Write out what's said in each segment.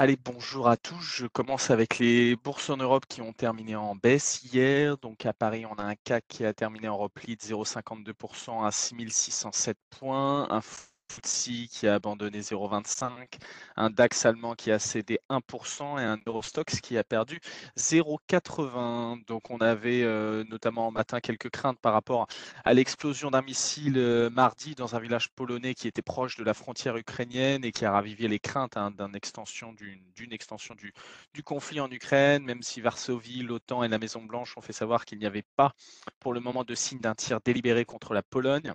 Allez, bonjour à tous. Je commence avec les bourses en Europe qui ont terminé en baisse hier. Donc à Paris, on a un CAC qui a terminé en repli de 0,52% à 6607 points, FTSE qui a abandonné 0,25, un DAX allemand qui a cédé 1% et un Eurostox qui a perdu 0,80. Donc on avait euh, notamment en matin quelques craintes par rapport à l'explosion d'un missile euh, mardi dans un village polonais qui était proche de la frontière ukrainienne et qui a ravivé les craintes hein, d'une extension, du conflit en Ukraine, même si Varsovie, l'OTAN et la Maison-Blanche ont fait savoir qu'il n'y avait pas pour le moment de signe d'un tir délibéré contre la Pologne.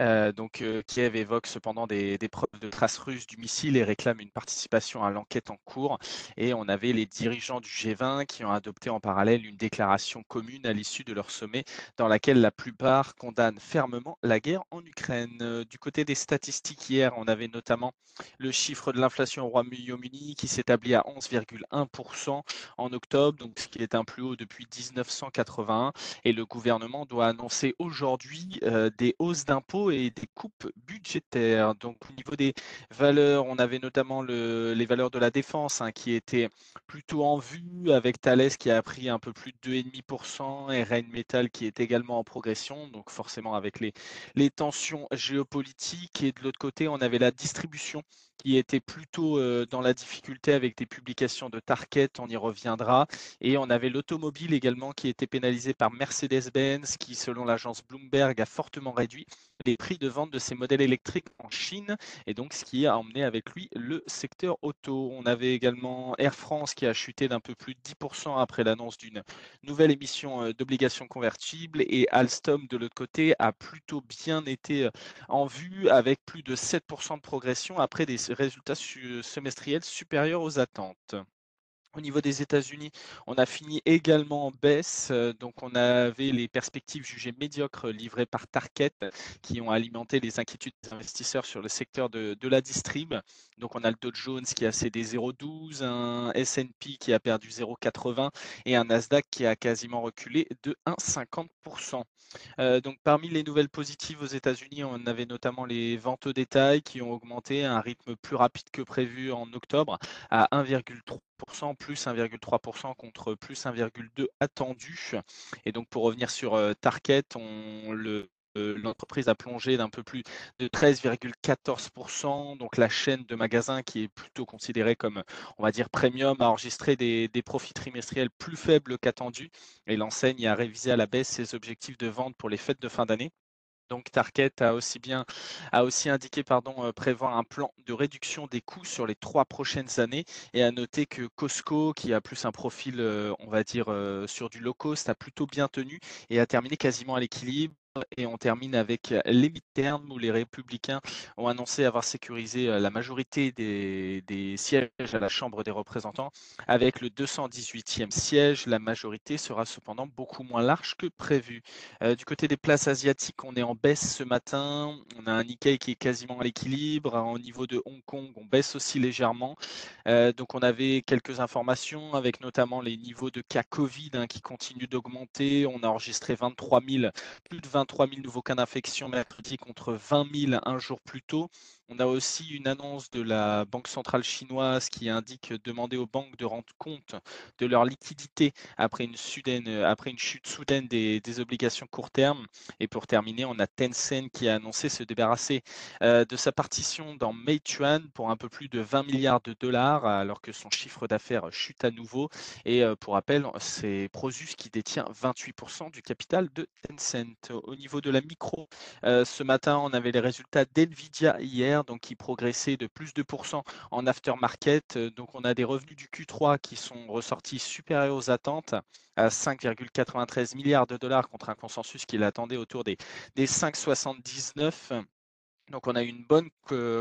Euh, donc, euh, Kiev évoque cependant des, preuves de traces russes du missile et réclame une participation à l'enquête en cours. Et on avait les dirigeants du G20 qui ont adopté en parallèle une déclaration commune à l'issue de leur sommet dans laquelle la plupart condamnent fermement la guerre en Ukraine. Euh, du côté des statistiques, hier, on avait notamment le chiffre de l'inflation au Royaume-Uni qui s'établit à 11,1% en octobre, donc ce qui est un plus haut depuis 1981. Et le gouvernement doit annoncer aujourd'hui des hausses d'impôts et des coupes budgétaires. Donc au niveau des valeurs, on avait notamment le, les valeurs de la défense hein, qui étaient plutôt en vue avec Thales qui a pris un peu plus de 2,5% et Rheinmetall qui est également en progression. Donc forcément avec les tensions géopolitiques et de l'autre côté, on avait la distribution qui était plutôt euh, dans la difficulté avec des publications de Target, on y reviendra. Et on avait l'automobile également qui était pénalisé par Mercedes-Benz, qui selon l'agence Bloomberg a fortement réduit les prix de vente de ses modèles électriques en Chine, et donc ce qui a emmené avec lui le secteur auto. On avait également Air France qui a chuté d'un peu plus de 10% après l'annonce d'une nouvelle émission euh, d'obligations convertibles, et Alstom de l'autre côté a plutôt bien été euh, en vue avec plus de 7% de progression après des résultats semestriels supérieurs aux attentes. Au niveau des États-Unis, on a fini également en baisse. Euh, donc, on avait les perspectives jugées médiocres livrées par Target qui ont alimenté les inquiétudes des investisseurs sur le secteur de, la distrib. Donc, on a le Dow Jones qui a cédé 0,12, un S&P qui a perdu 0,80 et un Nasdaq qui a quasiment reculé de 1,50%. Euh, donc, parmi les nouvelles positives aux États-Unis, on avait notamment les ventes au détail qui ont augmenté à un rythme plus rapide que prévu en octobre à 1,3 plus 1,3% contre plus 1,2 attendu. Et donc pour revenir sur euh, Target, euh, l'entreprise a plongé d'un peu plus de 13,14%. Donc la chaîne de magasins qui est plutôt considérée comme, on va dire, premium, a enregistré des, des profits trimestriels plus faibles qu'attendus. Et l'enseigne a révisé à la baisse ses objectifs de vente pour les fêtes de fin d'année. Donc Target a aussi bien a aussi indiqué euh, prévoir un plan de réduction des coûts sur les trois prochaines années. Et a noté que Costco qui a plus un profil euh, on va dire euh, sur du low cost a plutôt bien tenu et a terminé quasiment à l'équilibre et on termine avec les midterms où les républicains ont annoncé avoir sécurisé la majorité des, sièges à la Chambre des représentants. Avec le 218e siège, la majorité sera cependant beaucoup moins large que prévu. du côté des places asiatiques, on est en baisse ce matin. On a un Nikkei qui est quasiment à l'équilibre. Au niveau de Hong Kong, on baisse aussi légèrement. donc on avait quelques informations avec notamment les niveaux de cas Covid hein, qui continuent d'augmenter. On a enregistré 23 000, plus de 20 3 000 nouveaux cas d'infection mercredi contre 20 000 un jour plus tôt. On a aussi une annonce de la Banque centrale chinoise qui indique demander aux banques de rendre compte de leur liquidité après une, chute soudaine des, obligations court terme. Et pour terminer, on a Tencent qui a annoncé se débarrasser euh, de sa partition dans Meituan pour un peu plus de 20 milliards de dollars alors que son chiffre d'affaires chute à nouveau. Et euh, pour rappel, c'est Prosus qui détient 28% du capital de Tencent. Au niveau de la micro, euh, ce matin, on avait les résultats d'NVIDIA hier donc qui progressait de plus de 2% en aftermarket. Euh, donc on a des revenus du Q3 qui sont ressortis supérieurs aux attentes à 5,93 milliards de dollars contre un consensus qui l'attendait autour des, des 5,79. Donc, on a une bonne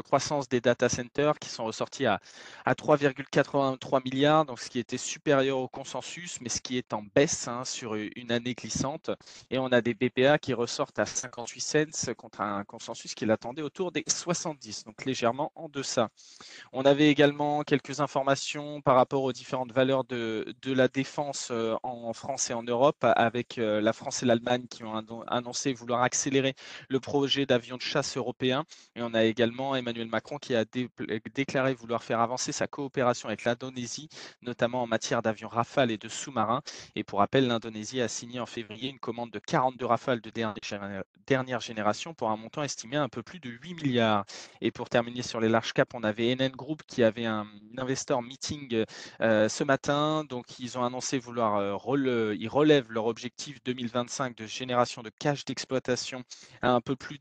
croissance des data centers qui sont ressortis à, à 3,83 milliards, donc ce qui était supérieur au consensus, mais ce qui est en baisse hein, sur une année glissante. Et on a des BPA qui ressortent à 58 cents contre un consensus qui l'attendait autour des 70, donc légèrement en deçà. On avait également quelques informations par rapport aux différentes valeurs de, de la défense euh, en France et en Europe, avec euh, la France et l'Allemagne qui ont annoncé vouloir accélérer le projet d'avion de chasse européen européen. Et on a également Emmanuel Macron qui a déclaré vouloir faire avancer sa coopération avec l'Indonésie, notamment en matière d'avions Rafale et de sous-marins. Et pour rappel, l'Indonésie a signé en février une commande de 42 Rafale de dernière génération pour un montant estimé à un peu plus de 8 milliards. Et pour terminer sur les large caps, on avait NN Group qui avait un investor meeting euh, ce matin. Donc, ils ont annoncé vouloir, euh, ils relèvent leur objectif 2025 de génération de cash d'exploitation à un peu plus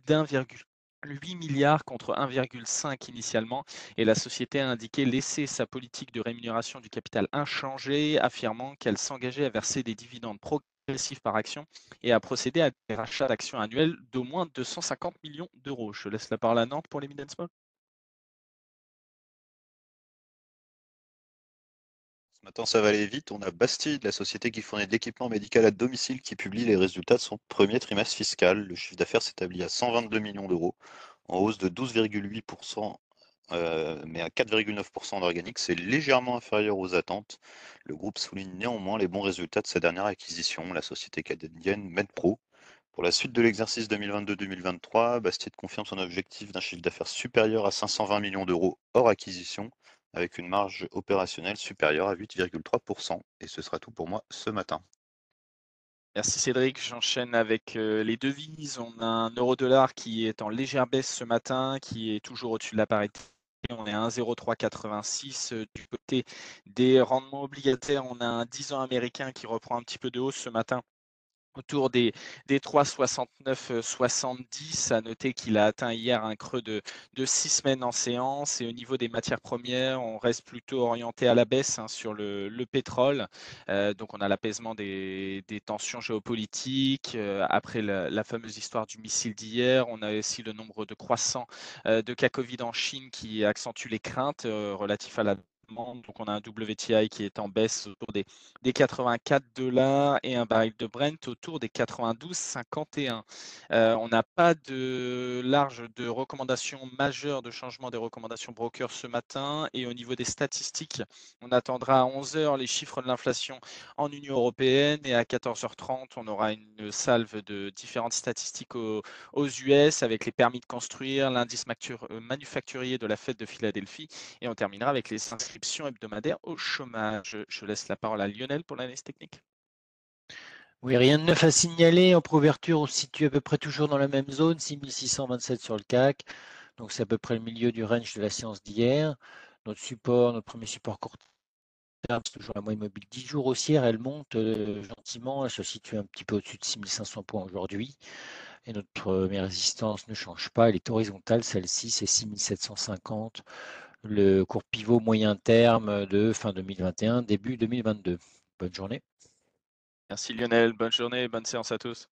d'1,8 milliard contre 1,5 initialement et la société a indiqué laisser sa politique de rémunération du capital inchangée, affirmant qu'elle s'engageait à verser des dividendes progressifs par action et à procéder à des rachats d'actions annuels d'au moins 250 millions d'euros. Je laisse la parole à Nantes pour les mid. Maintenant, ça va aller vite. On a Bastide, la société qui fournit de l'équipement médical à domicile, qui publie les résultats de son premier trimestre fiscal. Le chiffre d'affaires s'établit à 122 millions d'euros, en hausse de 12,8%, euh, mais à 4,9% d'organique. C'est légèrement inférieur aux attentes. Le groupe souligne néanmoins les bons résultats de sa dernière acquisition, la société canadienne MedPro. Pour la suite de l'exercice 2022-2023, Bastide confirme son objectif d'un chiffre d'affaires supérieur à 520 millions d'euros hors acquisition avec une marge opérationnelle supérieure à 8,3%. Et ce sera tout pour moi ce matin. Merci Cédric. J'enchaîne avec euh, les devises. On a un euro-dollar qui est en légère baisse ce matin, qui est toujours au-dessus de la parité. On est à 1,0386. Euh, du côté des rendements obligataires, on a un 10 ans américain qui reprend un petit peu de hausse ce matin autour des, des 3,69-70. À noter qu'il a atteint hier un creux de, de six semaines en séance. Et au niveau des matières premières, on reste plutôt orienté à la baisse hein, sur le, le pétrole. Euh, donc on a l'apaisement des, tensions géopolitiques. Euh, après la, fameuse histoire du missile d'hier, on a aussi le nombre de croissants euh, de cas Covid en Chine qui accentue les craintes relatifs à la donc on a un WTI qui est en baisse autour des, des 84 dollars et un baril de Brent autour des 92,51. Euh, on n'a pas de large de recommandations majeures de changement des recommandations brokers ce matin. Et au niveau des statistiques, on attendra à 11h les chiffres de l'inflation en Union européenne et à 14h30, on aura une salve de différentes statistiques aux, US avec les permis de construire, l'indice manufacturier de la fête de Philadelphie et on terminera avec les inscriptions hebdomadaire au chômage. Je laisse la parole à Lionel pour l'analyse technique. Oui, rien de neuf à signaler. En préouverture, on se situe à peu près toujours dans la même zone, 6627 sur le CAC. Donc c'est à peu près le milieu du range de la séance d'hier. Notre support, notre premier support court terme, c'est toujours la moyenne mobile 10 jours haussière. Elle monte euh, gentiment. Elle se situe un petit peu au-dessus de 6500 points aujourd'hui. Et notre première résistance ne change pas. Elle est horizontale, celle-ci, c'est 6750 le cours pivot moyen terme de fin 2021, début 2022. Bonne journée. Merci Lionel, bonne journée, bonne séance à tous.